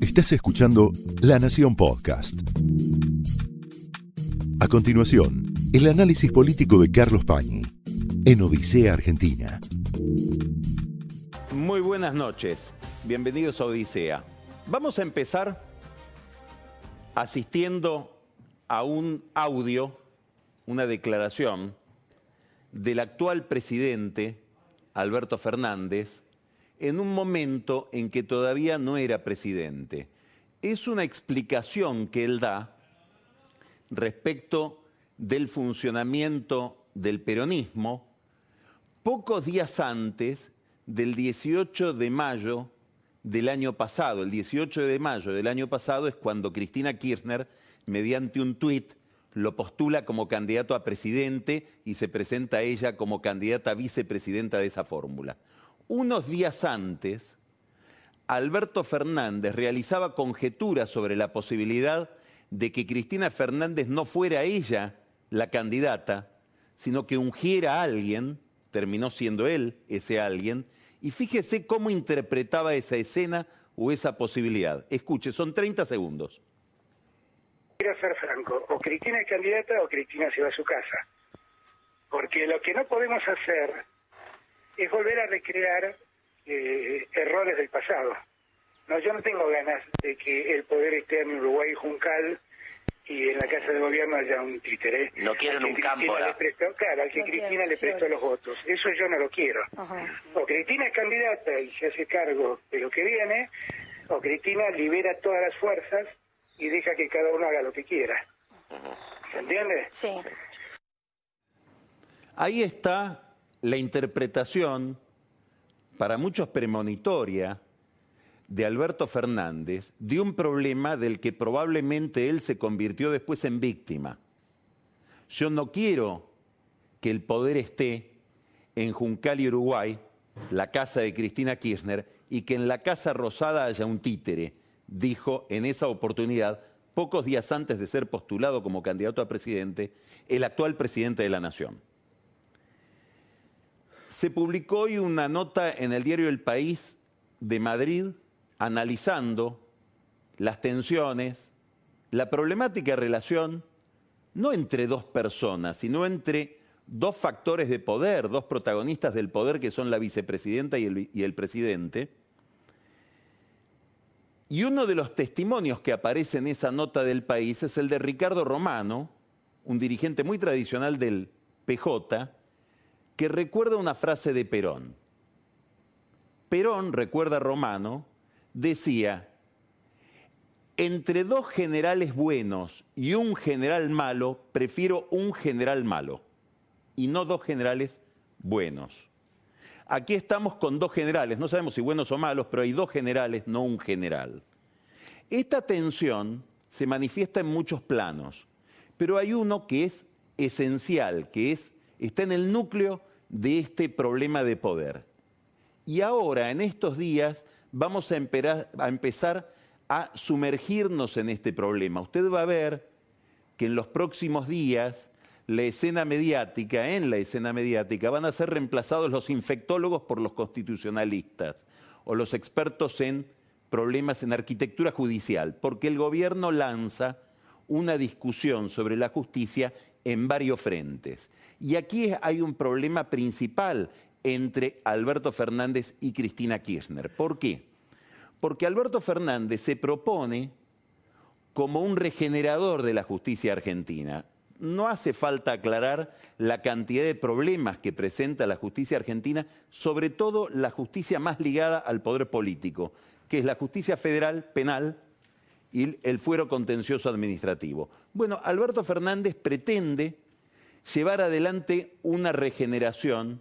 Estás escuchando La Nación Podcast. A continuación, el análisis político de Carlos Pañi en Odisea Argentina. Muy buenas noches, bienvenidos a Odisea. Vamos a empezar asistiendo a un audio, una declaración del actual presidente Alberto Fernández en un momento en que todavía no era presidente. Es una explicación que él da respecto del funcionamiento del peronismo pocos días antes del 18 de mayo del año pasado. El 18 de mayo del año pasado es cuando Cristina Kirchner, mediante un tuit, lo postula como candidato a presidente y se presenta a ella como candidata a vicepresidenta de esa fórmula. Unos días antes, Alberto Fernández realizaba conjeturas sobre la posibilidad de que Cristina Fernández no fuera ella la candidata, sino que ungiera a alguien, terminó siendo él ese alguien, y fíjese cómo interpretaba esa escena o esa posibilidad. Escuche, son 30 segundos. Quiero ser franco, o Cristina es candidata o Cristina se va a su casa. Porque lo que no podemos hacer es volver a recrear eh, errores del pasado. No, yo no tengo ganas de que el poder esté en Uruguay Juncal y en la Casa de Gobierno haya un títere. No quieren un campo. claro, al que Cristina le prestó los votos. Eso yo no lo quiero. O Cristina es candidata y se hace cargo de lo que viene, o Cristina libera todas las fuerzas y deja que cada uno haga lo que quiera. ¿Se entiende? Sí. Ahí está la interpretación, para muchos premonitoria, de Alberto Fernández de un problema del que probablemente él se convirtió después en víctima. Yo no quiero que el poder esté en Juncal y Uruguay, la casa de Cristina Kirchner, y que en la Casa Rosada haya un títere, dijo en esa oportunidad, pocos días antes de ser postulado como candidato a presidente, el actual presidente de la Nación. Se publicó hoy una nota en el diario El País de Madrid analizando las tensiones, la problemática relación, no entre dos personas, sino entre dos factores de poder, dos protagonistas del poder que son la vicepresidenta y el, y el presidente. Y uno de los testimonios que aparece en esa nota del país es el de Ricardo Romano, un dirigente muy tradicional del PJ, que recuerda una frase de Perón. Perón, recuerda Romano, decía, entre dos generales buenos y un general malo, prefiero un general malo y no dos generales buenos. Aquí estamos con dos generales, no sabemos si buenos o malos, pero hay dos generales, no un general. Esta tensión se manifiesta en muchos planos, pero hay uno que es esencial, que es, está en el núcleo de este problema de poder. Y ahora, en estos días, vamos a, empezar a sumergirnos en este problema. Usted va a ver que en los próximos días la escena mediática, en la escena mediática, van a ser reemplazados los infectólogos por los constitucionalistas o los expertos en problemas en arquitectura judicial, porque el gobierno lanza una discusión sobre la justicia en varios frentes. Y aquí hay un problema principal entre Alberto Fernández y Cristina Kirchner. ¿Por qué? Porque Alberto Fernández se propone como un regenerador de la justicia argentina. No hace falta aclarar la cantidad de problemas que presenta la justicia argentina, sobre todo la justicia más ligada al poder político, que es la justicia federal penal y el fuero contencioso administrativo. Bueno, Alberto Fernández pretende llevar adelante una regeneración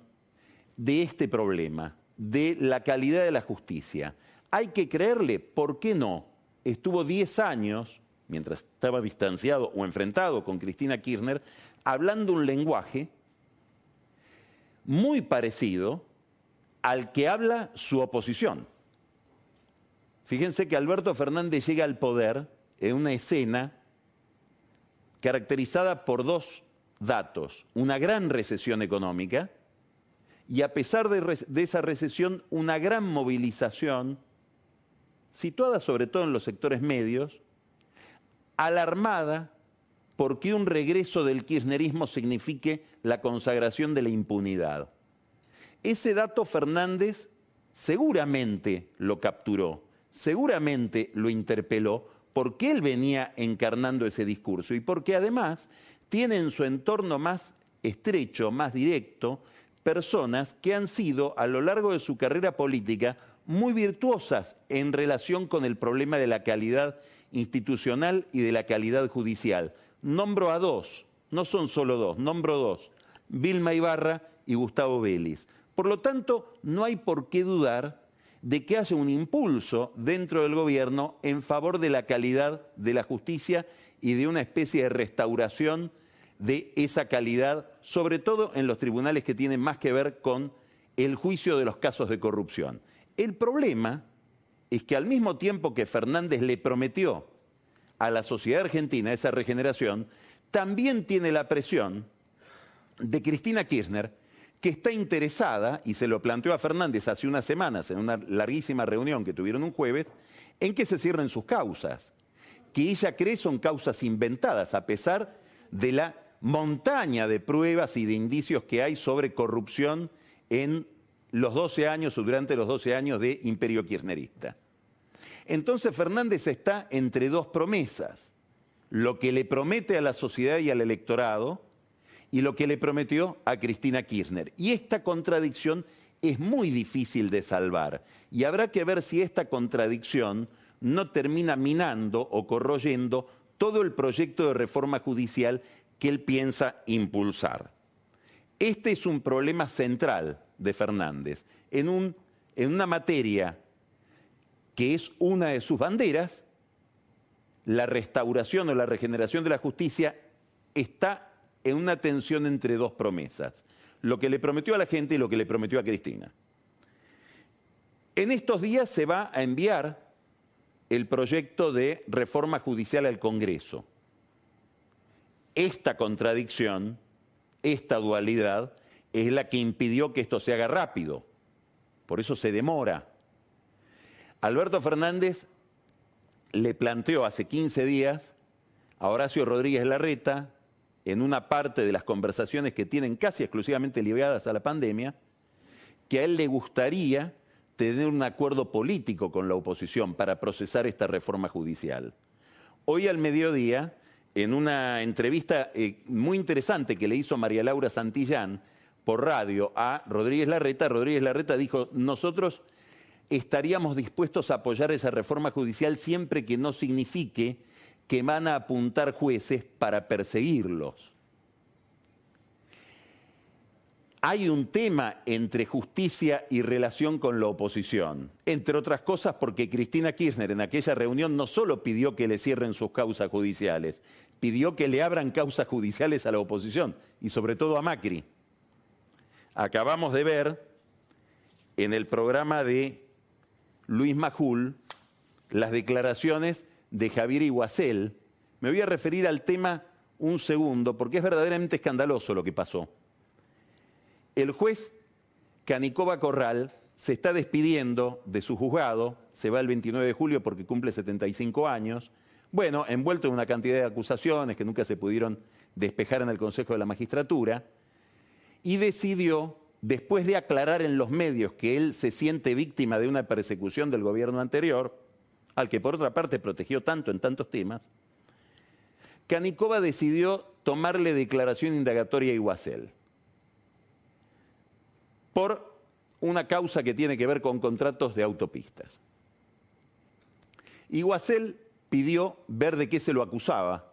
de este problema, de la calidad de la justicia. Hay que creerle, ¿por qué no? Estuvo 10 años, mientras estaba distanciado o enfrentado con Cristina Kirchner, hablando un lenguaje muy parecido al que habla su oposición. Fíjense que Alberto Fernández llega al poder en una escena caracterizada por dos datos, una gran recesión económica, y a pesar de, esa recesión, una gran movilización situada sobre todo en los sectores medios, alarmada porque un regreso del kirchnerismo signifique la consagración de la impunidad. Ese dato Fernández seguramente lo capturó, seguramente lo interpeló, porque él venía encarnando ese discurso y porque además tiene en su entorno más estrecho, más directo, personas que han sido a lo largo de su carrera política muy virtuosas en relación con el problema de la calidad institucional y de la calidad judicial. Nombro a dos, no son solo dos, nombro dos, Vilma Ibarra y Gustavo Vélez. Por lo tanto, no hay por qué dudar de que haya un impulso dentro del gobierno en favor de la calidad de la justicia y de una especie de restauración de esa calidad, sobre todo en los tribunales que tienen más que ver con el juicio de los casos de corrupción. El problema es que al mismo tiempo que Fernández le prometió a la sociedad argentina esa regeneración, también tiene la presión de Cristina Kirchner, que está interesada, y se lo planteó a Fernández hace unas semanas en una larguísima reunión que tuvieron un jueves, en que se cierren sus causas, que ella cree son causas inventadas, a pesar de la montaña de pruebas y de indicios que hay sobre corrupción en los 12 años o durante los 12 años de imperio kirchnerista. Entonces Fernández está entre dos promesas, lo que le promete a la sociedad y al electorado y lo que le prometió a Cristina Kirchner. Y esta contradicción es muy difícil de salvar y habrá que ver si esta contradicción no termina minando o corroyendo todo el proyecto de reforma judicial que él piensa impulsar. Este es un problema central de Fernández en, un, en una materia que es una de sus banderas, la restauración o la regeneración de la justicia está en una tensión entre dos promesas, lo que le prometió a la gente y lo que le prometió a Cristina. En estos días se va a enviar el proyecto de reforma judicial al Congreso esta contradicción, esta dualidad, es la que impidió que esto se haga rápido. Por eso se demora. Alberto Fernández le planteó hace 15 días a Horacio Rodríguez Larreta, en una parte de las conversaciones que tienen casi exclusivamente ligadas a la pandemia, que a él le gustaría tener un acuerdo político con la oposición para procesar esta reforma judicial. Hoy al mediodía, en una entrevista eh, muy interesante que le hizo María Laura Santillán por radio a Rodríguez Larreta, Rodríguez Larreta dijo, nosotros estaríamos dispuestos a apoyar esa reforma judicial siempre que no signifique que van a apuntar jueces para perseguirlos hay un tema entre justicia y relación con la oposición. Entre otras cosas porque Cristina Kirchner en aquella reunión no solo pidió que le cierren sus causas judiciales, pidió que le abran causas judiciales a la oposición y sobre todo a Macri. Acabamos de ver en el programa de Luis Majul las declaraciones de Javier Iguacel. Me voy a referir al tema un segundo porque es verdaderamente escandaloso lo que pasó. El juez Canicoba Corral se está despidiendo de su juzgado, se va el 29 de julio porque cumple 75 años, bueno, envuelto en una cantidad de acusaciones que nunca se pudieron despejar en el Consejo de la Magistratura, y decidió, después de aclarar en los medios que él se siente víctima de una persecución del gobierno anterior, al que por otra parte protegió tanto en tantos temas, Canicoba decidió tomarle declaración indagatoria a Iguacel por una causa que tiene que ver con contratos de autopistas. Iguacel pidió ver de qué se lo acusaba,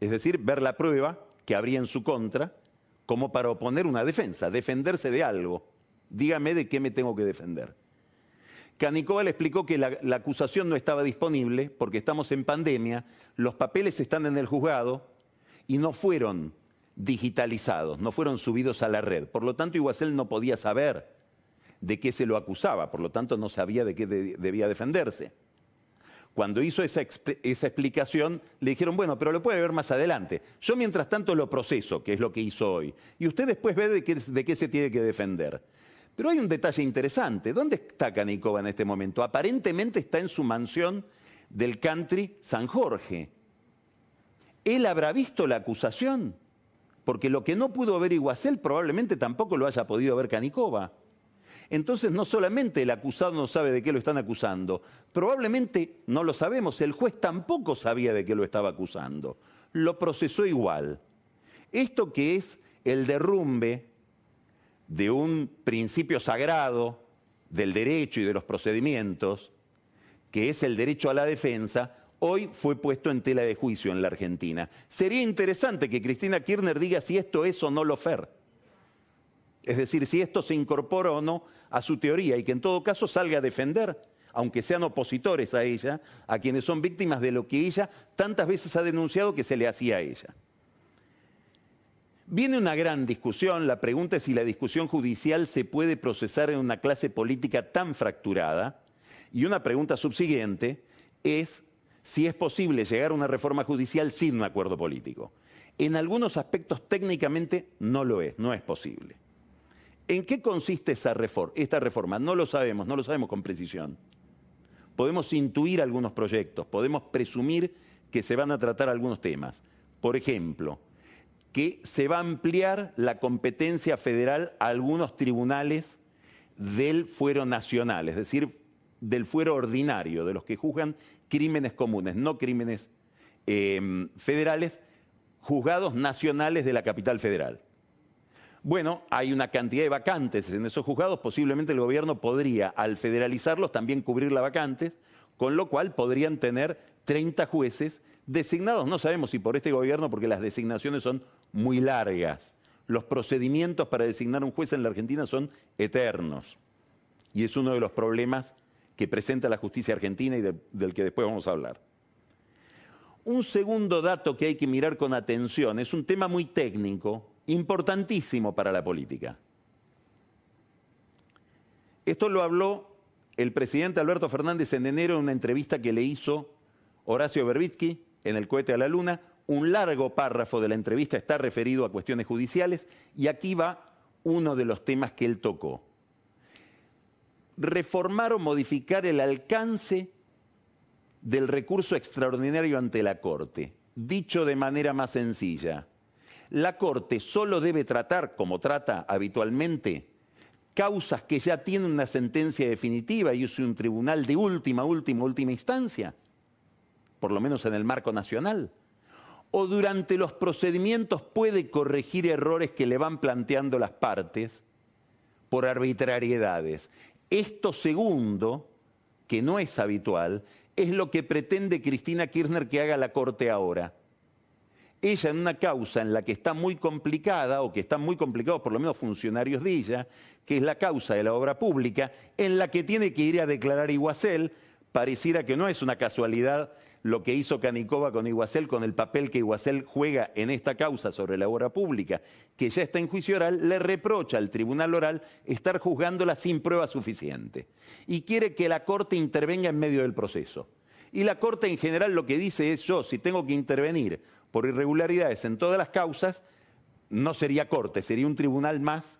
es decir, ver la prueba que habría en su contra, como para oponer una defensa, defenderse de algo. Dígame de qué me tengo que defender. Canicova le explicó que la, la, acusación no estaba disponible porque estamos en pandemia, los papeles están en el juzgado y no fueron digitalizados, no fueron subidos a la red. Por lo tanto, Iguacel no podía saber de qué se lo acusaba, por lo tanto no sabía de qué debía defenderse. Cuando hizo esa, esa, explicación, le dijeron, bueno, pero lo puede ver más adelante. Yo mientras tanto lo proceso, que es lo que hizo hoy. Y usted después ve de qué, de qué se tiene que defender. Pero hay un detalle interesante. ¿Dónde está Canicova en este momento? Aparentemente está en su mansión del country San Jorge. ¿Él habrá visto la acusación? Porque lo que no pudo ver Iguacel probablemente tampoco lo haya podido ver Canicova. Entonces no solamente el acusado no sabe de qué lo están acusando, probablemente no lo sabemos, el juez tampoco sabía de qué lo estaba acusando. Lo procesó igual. Esto que es el derrumbe de un principio sagrado del derecho y de los procedimientos, que es el derecho a la defensa, hoy fue puesto en tela de juicio en la Argentina. Sería interesante que Cristina Kirchner diga si esto es o no lo fer. Es decir, si esto se incorpora o no a su teoría y que en todo caso salga a defender, aunque sean opositores a ella, a quienes son víctimas de lo que ella tantas veces ha denunciado que se le hacía a ella. Viene una gran discusión, la pregunta es si la discusión judicial se puede procesar en una clase política tan fracturada, y una pregunta subsiguiente es si es posible llegar a una reforma judicial sin un acuerdo político. En algunos aspectos técnicamente no lo es, no es posible. ¿En qué consiste esa reforma, esta reforma? No lo sabemos, no lo sabemos con precisión. Podemos intuir algunos proyectos, podemos presumir que se van a tratar algunos temas. Por ejemplo, que se va a ampliar la competencia federal a algunos tribunales del fuero nacional, es decir, del fuero ordinario, de los que juzgan crímenes comunes, no crímenes eh, federales, juzgados nacionales de la capital federal. Bueno, hay una cantidad de vacantes en esos juzgados, posiblemente el gobierno podría, al federalizarlos, también cubrir las vacantes, con lo cual podrían tener 30 jueces designados, no sabemos si por este gobierno, porque las designaciones son muy largas. Los procedimientos para designar un juez en la Argentina son eternos. Y es uno de los problemas que presenta la justicia argentina y del que después vamos a hablar. Un segundo dato que hay que mirar con atención es un tema muy técnico, importantísimo para la política. Esto lo habló el presidente Alberto Fernández en enero en una entrevista que le hizo Horacio Berbitsky en el cohete a la luna. Un largo párrafo de la entrevista está referido a cuestiones judiciales y aquí va uno de los temas que él tocó. Reformar o modificar el alcance del recurso extraordinario ante la Corte. Dicho de manera más sencilla, la Corte solo debe tratar, como trata habitualmente, causas que ya tienen una sentencia definitiva y es un tribunal de última, última, última instancia, por lo menos en el marco nacional. O durante los procedimientos puede corregir errores que le van planteando las partes por arbitrariedades. Esto segundo, que no es habitual, es lo que pretende Cristina Kirchner que haga la Corte ahora. Ella en una causa en la que está muy complicada, o que están muy complicados por lo menos funcionarios de ella, que es la causa de la obra pública, en la que tiene que ir a declarar Iguacel, pareciera que no es una casualidad lo que hizo Canicova con Iguacel, con el papel que Iguacel juega en esta causa sobre la obra pública, que ya está en juicio oral, le reprocha al tribunal oral estar juzgándola sin prueba suficiente y quiere que la Corte intervenga en medio del proceso. Y la Corte en general lo que dice es yo, si tengo que intervenir por irregularidades en todas las causas, no sería corte, sería un tribunal más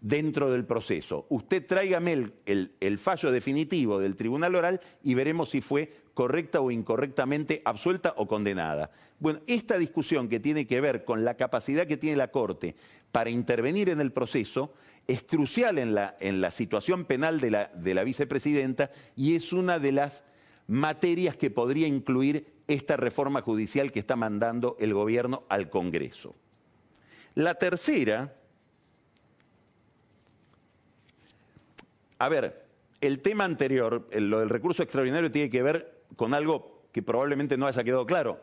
dentro del proceso. Usted tráigame el, fallo definitivo del tribunal oral y veremos si fue correcta o incorrectamente absuelta o condenada. Bueno, esta discusión que tiene que ver con la capacidad que tiene la Corte para intervenir en el proceso es crucial en la, situación penal de la vicepresidenta y es una de las materias que podría incluir esta reforma judicial que está mandando el gobierno al Congreso. La tercera, a ver, el tema anterior, lo del recurso extraordinario, tiene que ver con algo que probablemente no haya quedado claro.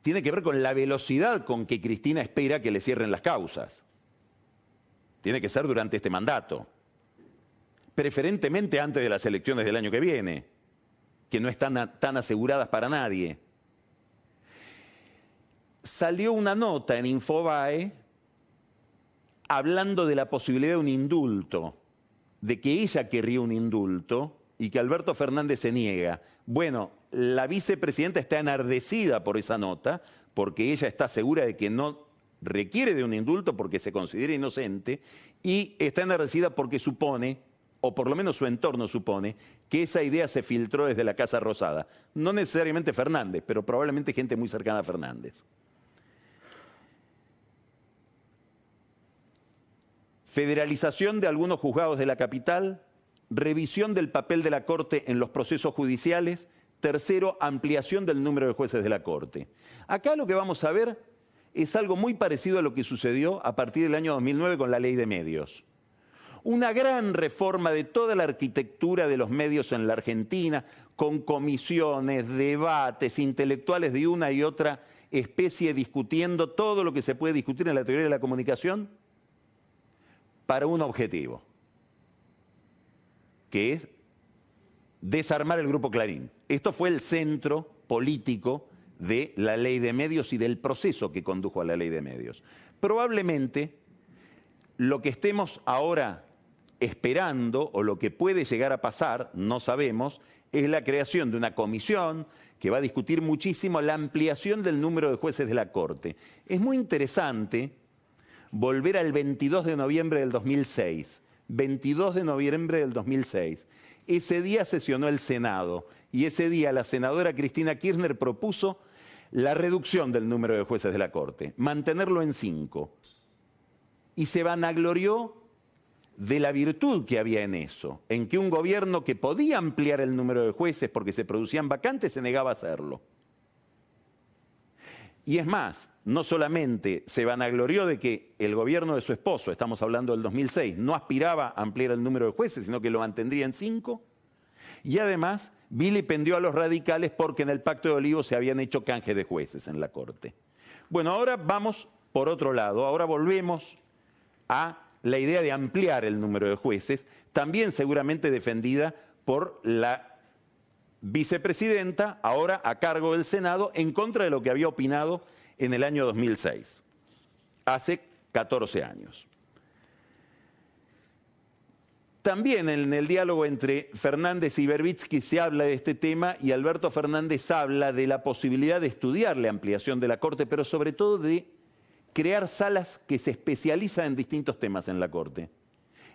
Tiene que ver con la velocidad con que Cristina espera que le cierren las causas. Tiene que ser durante este mandato. Preferentemente antes de las elecciones del año que viene que no están tan aseguradas para nadie. Salió una nota en Infobae hablando de la posibilidad de un indulto, de que ella querría un indulto y que Alberto Fernández se niega. Bueno, la vicepresidenta está enardecida por esa nota, porque ella está segura de que no requiere de un indulto porque se considera inocente y está enardecida porque supone, o por lo menos su entorno supone, que esa idea se filtró desde la Casa Rosada. No necesariamente Fernández, pero probablemente gente muy cercana a Fernández. Federalización de algunos juzgados de la capital, revisión del papel de la Corte en los procesos judiciales, tercero, ampliación del número de jueces de la Corte. Acá lo que vamos a ver es algo muy parecido a lo que sucedió a partir del año 2009 con la ley de medios. Una gran reforma de toda la arquitectura de los medios en la Argentina, con comisiones, debates, intelectuales de una y otra especie discutiendo todo lo que se puede discutir en la teoría de la comunicación para un objetivo, que es desarmar el grupo Clarín. Esto fue el centro político de la ley de medios y del proceso que condujo a la ley de medios. Probablemente lo que estemos ahora esperando o lo que puede llegar a pasar, no sabemos, es la creación de una comisión que va a discutir muchísimo la ampliación del número de jueces de la Corte. Es muy interesante volver al 22 de noviembre del 2006. 22 de noviembre del 2006. Ese día sesionó el Senado y ese día la senadora Cristina Kirchner propuso la reducción del número de jueces de la Corte, mantenerlo en cinco. Y se vanaglorió de la virtud que había en eso, en que un gobierno que podía ampliar el número de jueces porque se producían vacantes se negaba a hacerlo. Y es más, no solamente se vanaglorió de que el gobierno de su esposo, estamos hablando del 2006, no aspiraba a ampliar el número de jueces, sino que lo mantendría en cinco, y además vilipendió a los radicales porque en el Pacto de Olivos se habían hecho canje de jueces en la Corte. Bueno, ahora vamos por otro lado, ahora volvemos a la idea de ampliar el número de jueces, también seguramente defendida por la vicepresidenta, ahora a cargo del Senado, en contra de lo que había opinado en el año 2006, hace 14 años. También en el diálogo entre Fernández y Berbitsky se habla de este tema y Alberto Fernández habla de la posibilidad de estudiar la ampliación de la Corte, pero sobre todo de crear salas que se especializan en distintos temas en la Corte.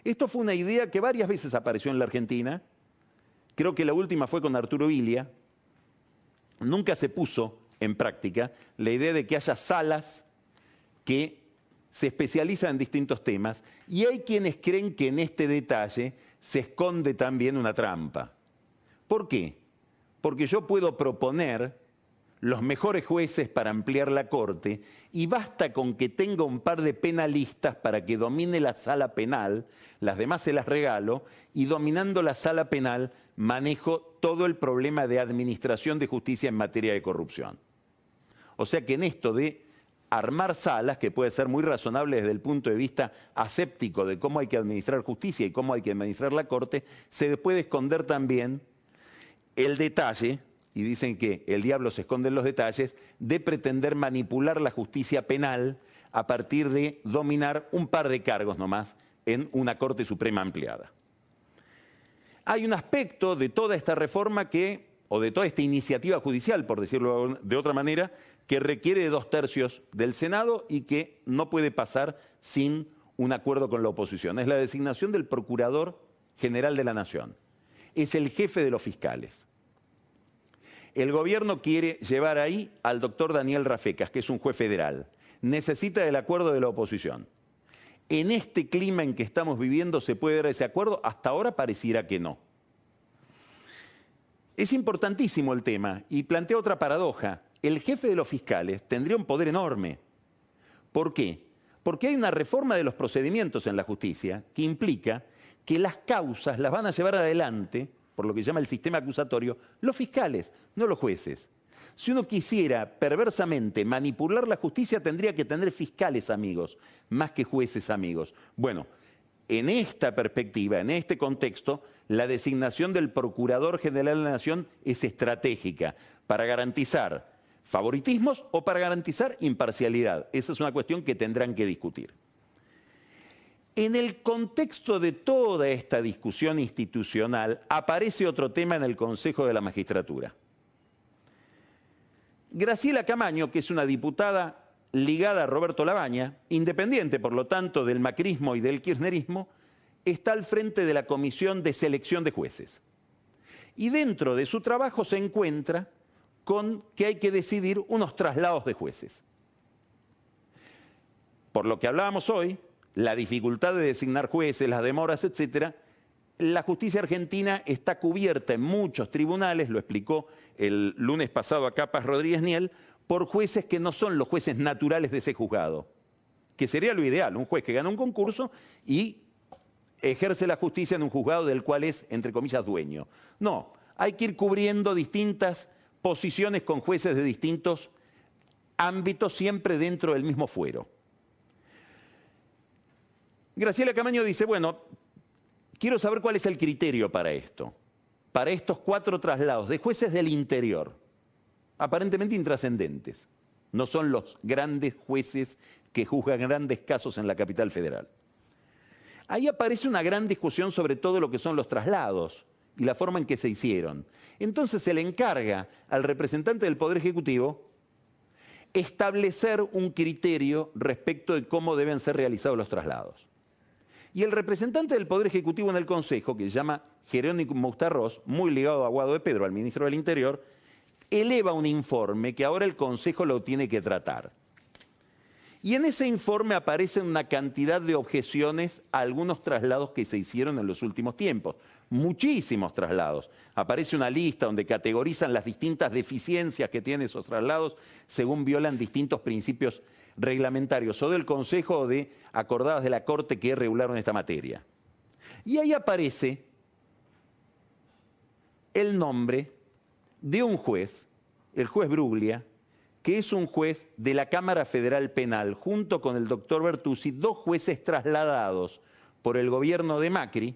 Esto fue una idea que varias veces apareció en la Argentina. Creo que la última fue con Arturo Vilia. Nunca se puso en práctica la idea de que haya salas que se especializa en distintos temas y hay quienes creen que en este detalle se esconde también una trampa. ¿Por qué? Porque yo puedo proponer los mejores jueces para ampliar la corte y basta con que tenga un par de penalistas para que domine la sala penal, las demás se las regalo, y dominando la sala penal manejo todo el problema de administración de justicia en materia de corrupción. O sea que en esto de armar salas, que puede ser muy razonable desde el punto de vista aséptico de cómo hay que administrar justicia y cómo hay que administrar la Corte, se puede esconder también el detalle, y dicen que el diablo se esconde en los detalles, de pretender manipular la justicia penal a partir de dominar un par de cargos nomás en una Corte Suprema ampliada. Hay un aspecto de toda esta reforma que, o de toda esta iniciativa judicial, por decirlo de otra manera, que requiere de dos tercios del Senado y que no puede pasar sin un acuerdo con la oposición. Es la designación del Procurador General de la Nación. Es el jefe de los fiscales. El gobierno quiere llevar ahí al doctor Daniel Rafecas, que es un juez federal. Necesita el acuerdo de la oposición. En este clima en que estamos viviendo, ¿se puede dar ese acuerdo? Hasta ahora pareciera que no. Es importantísimo el tema y plantea otra paradoja el jefe de los fiscales tendría un poder enorme. ¿Por qué? Porque hay una reforma de los procedimientos en la justicia que implica que las causas las van a llevar adelante, por lo que se llama el sistema acusatorio, los fiscales, no los jueces. Si uno quisiera perversamente manipular la justicia, tendría que tener fiscales amigos, más que jueces amigos. Bueno, en esta perspectiva, en este contexto, la designación del Procurador General de la Nación es estratégica para garantizar favoritismos o para garantizar imparcialidad. Esa es una cuestión que tendrán que discutir. En el contexto de toda esta discusión institucional aparece otro tema en el Consejo de la Magistratura. Graciela Camaño, que es una diputada ligada a Roberto Labaña, independiente por lo tanto del macrismo y del kirchnerismo, está al frente de la Comisión de Selección de Jueces. Y dentro de su trabajo se encuentra con que hay que decidir unos traslados de jueces. Por lo que hablábamos hoy, la dificultad de designar jueces, las demoras, etcétera, la justicia argentina está cubierta en muchos tribunales, lo explicó el lunes pasado a Capas Rodríguez Niel, por jueces que no son los jueces naturales de ese juzgado, que sería lo ideal, un juez que gana un concurso y ejerce la justicia en un juzgado del cual es, entre comillas, dueño. No, hay que ir cubriendo distintas posiciones con jueces de distintos ámbitos, siempre dentro del mismo fuero. Graciela Camaño dice, bueno, quiero saber cuál es el criterio para esto, para estos cuatro traslados de jueces del interior, aparentemente intrascendentes. No son los grandes jueces que juzgan grandes casos en la capital federal. Ahí aparece una gran discusión sobre todo lo que son los traslados y la forma en que se hicieron. Entonces se le encarga al representante del Poder Ejecutivo establecer un criterio respecto de cómo deben ser realizados los traslados. Y el representante del Poder Ejecutivo en el Consejo, que se llama Jerónimo Moustarros, muy ligado a Guado de Pedro, al ministro del Interior, eleva un informe que ahora el Consejo lo tiene que tratar. Y en ese informe aparecen una cantidad de objeciones a algunos traslados que se hicieron en los últimos tiempos. Muchísimos traslados. Aparece una lista donde categorizan las distintas deficiencias que tienen esos traslados según violan distintos principios reglamentarios o del Consejo de acordadas de la Corte que regularon esta materia. Y ahí aparece el nombre de un juez, el juez Bruglia, que es un juez de la Cámara Federal Penal, junto con el doctor Bertuzzi, dos jueces trasladados por el gobierno de Macri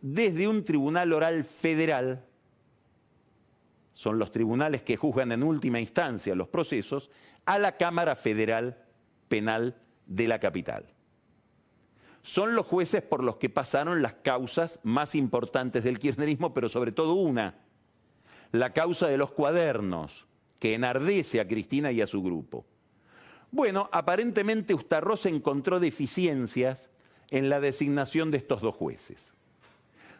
desde un tribunal oral federal, son los tribunales que juzgan en última instancia los procesos, a la Cámara Federal Penal de la capital. Son los jueces por los que pasaron las causas más importantes del kirchnerismo, pero sobre todo una, la causa de los cuadernos, que enardece a Cristina y a su grupo. Bueno, aparentemente Ustarroz encontró deficiencias en la designación de estos dos jueces.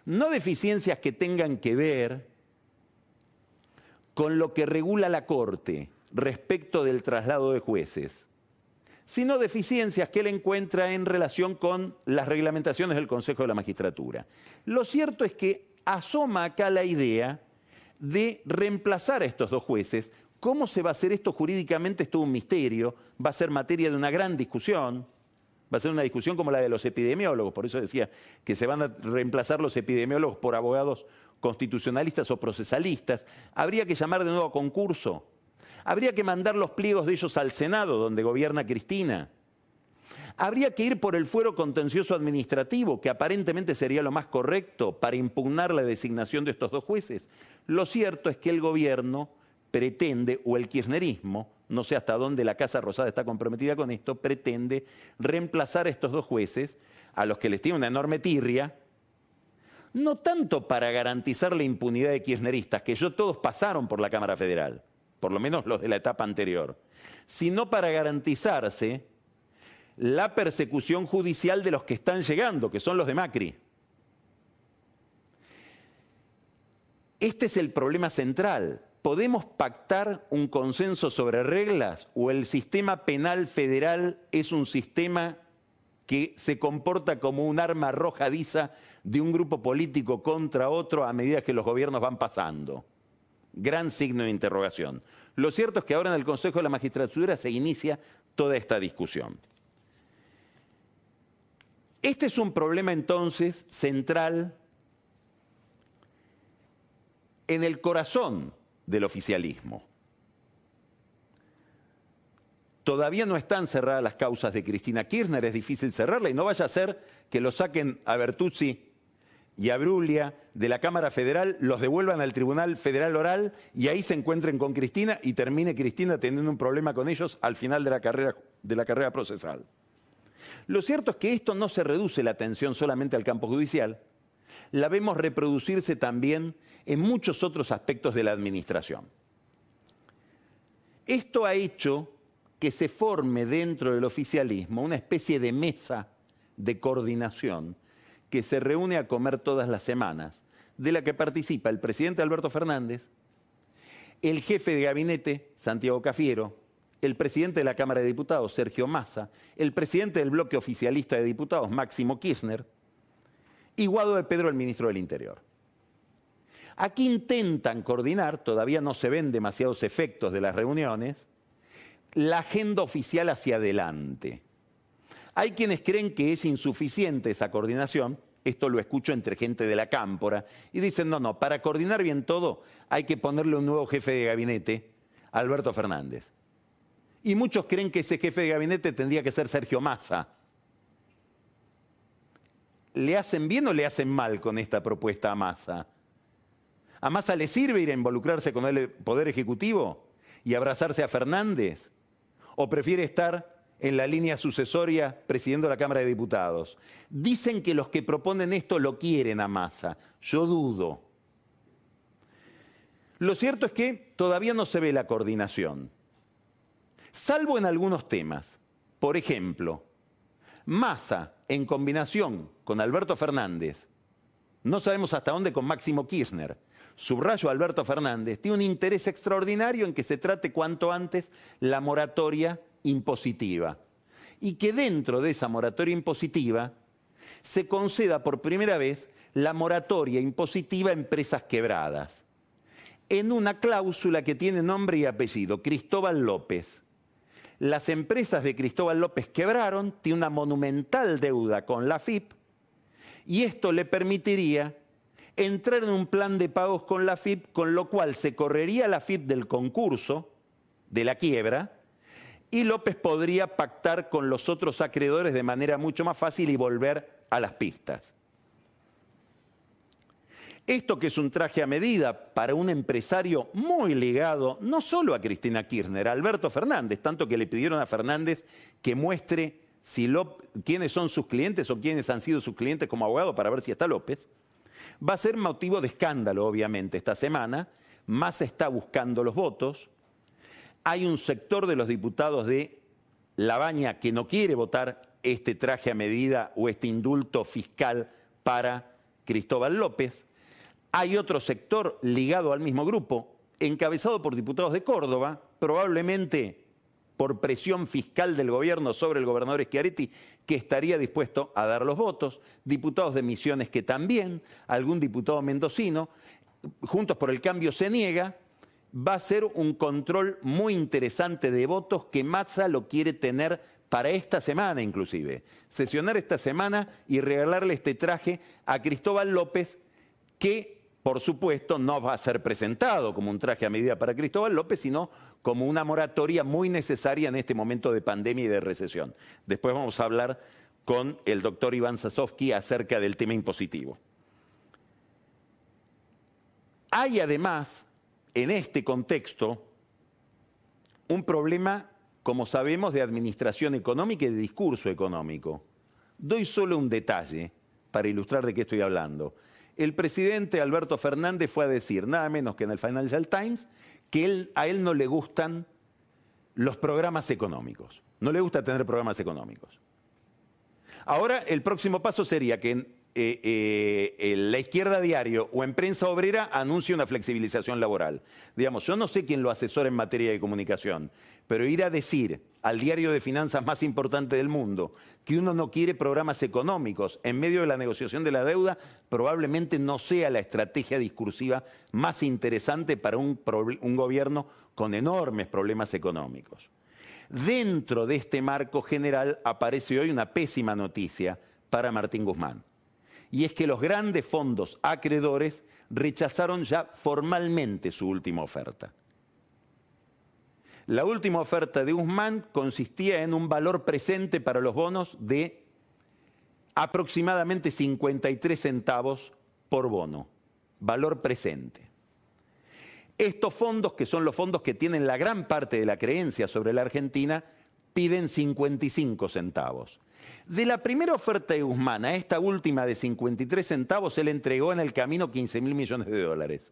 No deficiencias que tengan que ver con lo que regula la Corte, respecto del traslado de jueces, sino deficiencias que él encuentra en relación con las reglamentaciones del Consejo de la Magistratura. Lo cierto es que asoma acá la idea de reemplazar a estos dos jueces. ¿Cómo se va a hacer esto jurídicamente? Es todo un misterio, va a ser materia de una gran discusión, va a ser una discusión como la de los epidemiólogos, por eso decía que se van a reemplazar los epidemiólogos por abogados constitucionalistas o procesalistas. Habría que llamar de nuevo a concurso Habría que mandar los pliegos de ellos al Senado, donde gobierna Cristina. Habría que ir por el fuero contencioso administrativo, que aparentemente sería lo más correcto para impugnar la designación de estos dos jueces. Lo cierto es que el gobierno pretende, o el kirchnerismo, no sé hasta dónde la Casa Rosada está comprometida con esto, pretende reemplazar a estos dos jueces, a los que les tiene una enorme tirria, no tanto para garantizar la impunidad de kirchneristas, que yo todos pasaron por la Cámara Federal, por lo menos los de la etapa anterior, sino para garantizarse la persecución judicial de los que están llegando, que son los de Macri. Este es el problema central. ¿Podemos pactar un consenso sobre reglas o el sistema penal federal es un sistema que se comporta como un arma arrojadiza de un grupo político contra otro a medida que los gobiernos van pasando? Gran signo de interrogación. Lo cierto es que ahora en el Consejo de la Magistratura se inicia toda esta discusión. Este es un problema entonces central en el corazón del oficialismo. Todavía no están cerradas las causas de Cristina Kirchner, es difícil cerrarla y no vaya a ser que lo saquen a Bertuzzi y a Brulia de la Cámara Federal los devuelvan al Tribunal Federal Oral y ahí se encuentren con Cristina y termine Cristina teniendo un problema con ellos al final de la carrera, de la carrera procesal. Lo cierto es que esto no se reduce la atención solamente al campo judicial, la vemos reproducirse también en muchos otros aspectos de la administración. Esto ha hecho que se forme dentro del oficialismo una especie de mesa de coordinación que se reúne a comer todas las semanas, de la que participa el presidente Alberto Fernández, el jefe de gabinete, Santiago Cafiero, el presidente de la Cámara de Diputados, Sergio Massa, el presidente del bloque oficialista de diputados, Máximo Kirchner, y Guado de Pedro, el ministro del Interior. Aquí intentan coordinar, todavía no se ven demasiados efectos de las reuniones, la agenda oficial hacia adelante. Hay quienes creen que es insuficiente esa coordinación, esto lo escucho entre gente de la cámpora, y dicen, no, no, para coordinar bien todo hay que ponerle un nuevo jefe de gabinete, Alberto Fernández. Y muchos creen que ese jefe de gabinete tendría que ser Sergio Massa. ¿Le hacen bien o le hacen mal con esta propuesta a Massa? ¿A Massa le sirve ir a involucrarse con el Poder Ejecutivo y abrazarse a Fernández? ¿O prefiere estar en la línea sucesoria presidiendo la Cámara de Diputados? Dicen que los que proponen esto lo quieren a Massa. Yo dudo. Lo cierto es que todavía no se ve la coordinación, salvo en algunos temas. Por ejemplo, Massa en combinación con Alberto Fernández, no sabemos hasta dónde con Máximo Kirchner, subrayo Alberto Fernández, tiene un interés extraordinario en que se trate cuanto antes la moratoria impositiva y que dentro de esa moratoria impositiva se conceda por primera vez la moratoria impositiva a empresas quebradas, en una cláusula que tiene nombre y apellido, Cristóbal López. Las empresas de Cristóbal López quebraron, tiene una monumental deuda con la FIP, y esto le permitiría entrar en un plan de pagos con la FIP, con lo cual se correría la FIP del concurso, de la quiebra, y López podría pactar con los otros acreedores de manera mucho más fácil y volver a las pistas. Esto que es un traje a medida para un empresario muy ligado no solo a Cristina Kirchner, a Alberto Fernández, tanto que le pidieron a Fernández que muestre si quiénes son sus clientes o quiénes han sido sus clientes como abogado para ver si está López, va a ser motivo de escándalo, obviamente, esta semana. Más está buscando los votos. Hay un sector de los diputados de La Baña que no quiere votar este traje a medida o este indulto fiscal para Cristóbal López. Hay otro sector ligado al mismo grupo, encabezado por diputados de Córdoba, probablemente por presión fiscal del gobierno sobre el gobernador Schiaretti, que estaría dispuesto a dar los votos, diputados de Misiones que también, algún diputado mendocino, Juntos por el Cambio se niega, va a ser un control muy interesante de votos que Mazza lo quiere tener para esta semana inclusive. Sesionar esta semana y regalarle este traje a Cristóbal López, que por supuesto, no va a ser presentado como un traje a medida para Cristóbal López, sino como una moratoria muy necesaria en este momento de pandemia y de recesión. Después vamos a hablar con el doctor Iván Sasovsky acerca del tema impositivo. Hay además, en este contexto, un problema, como sabemos, de administración económica y de discurso económico. Doy solo un detalle para ilustrar de qué estoy hablando el presidente Alberto Fernández fue a decir, nada menos que en el Financial Times, que a él no le gustan los programas económicos. No le gusta tener programas económicos. Ahora el próximo paso sería que en eh, eh, la izquierda diario o en prensa obrera anuncie una flexibilización laboral. Digamos, yo no sé quién lo asesora en materia de comunicación, pero ir a decir al diario de finanzas más importante del mundo que uno no quiere programas económicos en medio de la negociación de la deuda probablemente no sea la estrategia discursiva más interesante para un gobierno con enormes problemas económicos. Dentro de este marco general aparece hoy una pésima noticia para Martín Guzmán. Y es que los grandes fondos acreedores rechazaron ya formalmente su última oferta. La última oferta de Guzmán consistía en un valor presente para los bonos de aproximadamente 53 centavos por bono, valor presente. Estos fondos, que son los fondos que tienen la gran parte de la creencia sobre la Argentina, piden 55 centavos. De la primera oferta de Guzmán a esta última de 53 centavos, él entregó en el camino 15 mil millones de dólares.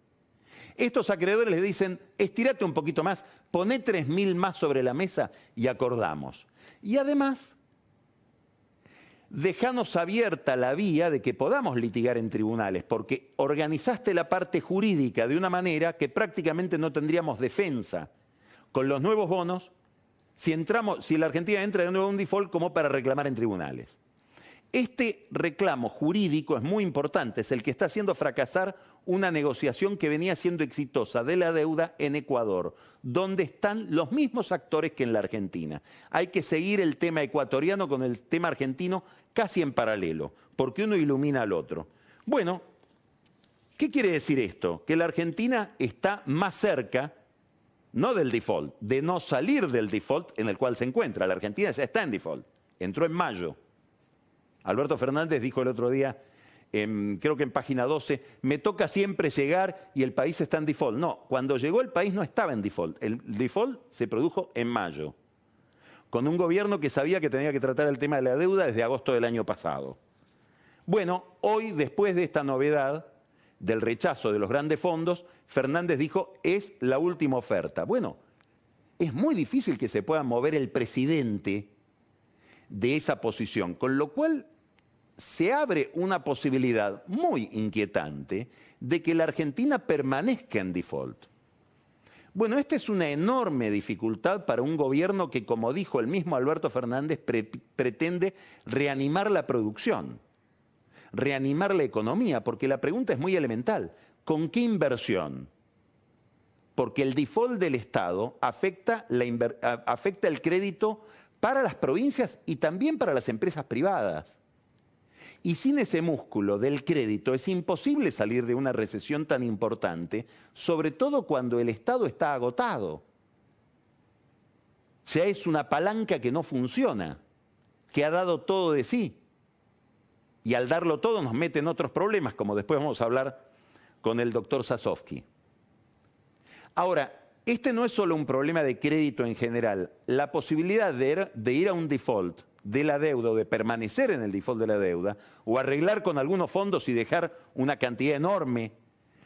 Estos acreedores le dicen, estirate un poquito más, poné 3.000 más sobre la mesa y acordamos. Y además, dejanos abierta la vía de que podamos litigar en tribunales, porque organizaste la parte jurídica de una manera que prácticamente no tendríamos defensa. Con los nuevos bonos, si, la Argentina entra de nuevo en un default, como para reclamar en tribunales. Este reclamo jurídico es muy importante, es el que está haciendo fracasar una negociación que venía siendo exitosa de la deuda en Ecuador, donde están los mismos actores que en la Argentina. Hay que seguir el tema ecuatoriano con el tema argentino casi en paralelo, porque uno ilumina al otro. Bueno, ¿qué quiere decir esto? Que la Argentina está más cerca, no del default, de no salir del default en el cual se encuentra. La Argentina ya está en default, entró en mayo. Alberto Fernández dijo el otro día, creo que en página 12, me toca siempre llegar y el país está en default. No, cuando llegó el país no estaba en default. El default se produjo en mayo, con un gobierno que sabía que tenía que tratar el tema de la deuda desde agosto del año pasado. Bueno, hoy, después de esta novedad del rechazo de los grandes fondos, Fernández dijo, es la última oferta. Bueno, es muy difícil que se pueda mover el presidente de esa posición, con lo cual se abre una posibilidad muy inquietante de que la Argentina permanezca en default. Bueno, esta es una enorme dificultad para un gobierno que, como dijo el mismo Alberto Fernández, pretende reanimar la producción, reanimar la economía, porque la pregunta es muy elemental. ¿Con qué inversión? Porque el default del Estado afecta, el crédito para las provincias y también para las empresas privadas. Y sin ese músculo del crédito es imposible salir de una recesión tan importante, sobre todo cuando el Estado está agotado. Sea, es una palanca que no funciona, que ha dado todo de sí. Y al darlo todo nos mete en otros problemas, como después vamos a hablar con el doctor Sasovsky. Ahora, este no es solo un problema de crédito en general. La posibilidad de, de ir a un default de la deuda o de permanecer en el default de la deuda o arreglar con algunos fondos y dejar una cantidad enorme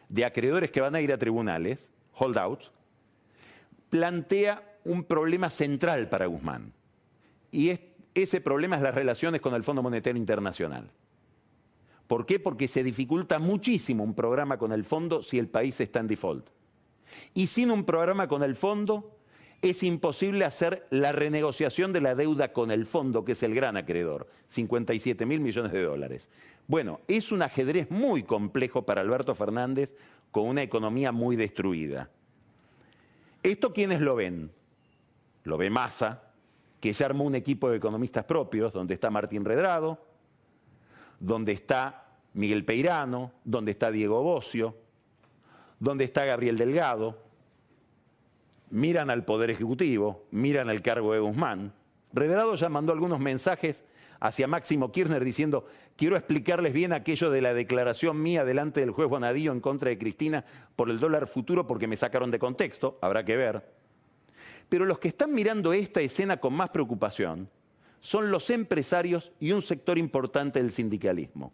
de acreedores que van a ir a tribunales, holdouts, plantea un problema central para Guzmán. Y ese problema es las relaciones con el Fondo Monetario Internacional. ¿Por qué? Porque se dificulta muchísimo un programa con el fondo si el país está en default. Y sin un programa con el fondo, es imposible hacer la renegociación de la deuda con el fondo, que es el gran acreedor, 57 mil millones de dólares. Bueno, es un ajedrez muy complejo para Alberto Fernández con una economía muy destruida. ¿Esto quiénes lo ven? Lo ve Massa, que ya armó un equipo de economistas propios, donde está Martín Redrado, donde está Miguel Peirano, donde está Diego Bocio, donde está Gabriel Delgado, miran al Poder Ejecutivo, miran al cargo de Guzmán. Redrado ya mandó algunos mensajes hacia Máximo Kirchner diciendo, quiero explicarles bien aquello de la declaración mía delante del juez Bonadillo en contra de Cristina por el dólar futuro porque me sacaron de contexto, habrá que ver. Pero los que están mirando esta escena con más preocupación son los empresarios y un sector importante del sindicalismo.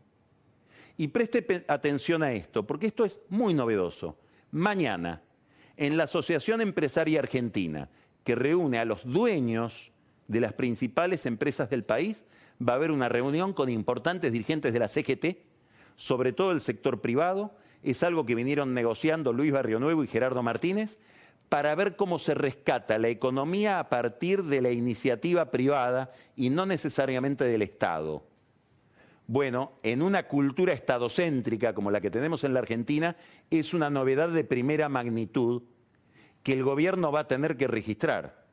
Y preste atención a esto, porque esto es muy novedoso. Mañana, en la Asociación Empresaria Argentina, que reúne a los dueños de las principales empresas del país, va a haber una reunión con importantes dirigentes de la CGT, sobre todo el sector privado. Es algo que vinieron negociando Luis Barrio Nuevo y Gerardo Martínez para ver cómo se rescata la economía a partir de la iniciativa privada y no necesariamente del Estado. Bueno, en una cultura estadocéntrica como la que tenemos en la Argentina, es una novedad de primera magnitud que el gobierno va a tener que registrar.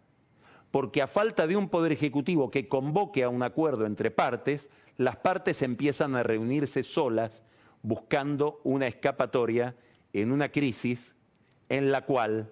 Porque a falta de un poder ejecutivo que convoque a un acuerdo entre partes, las partes empiezan a reunirse solas buscando una escapatoria en una crisis en la cual,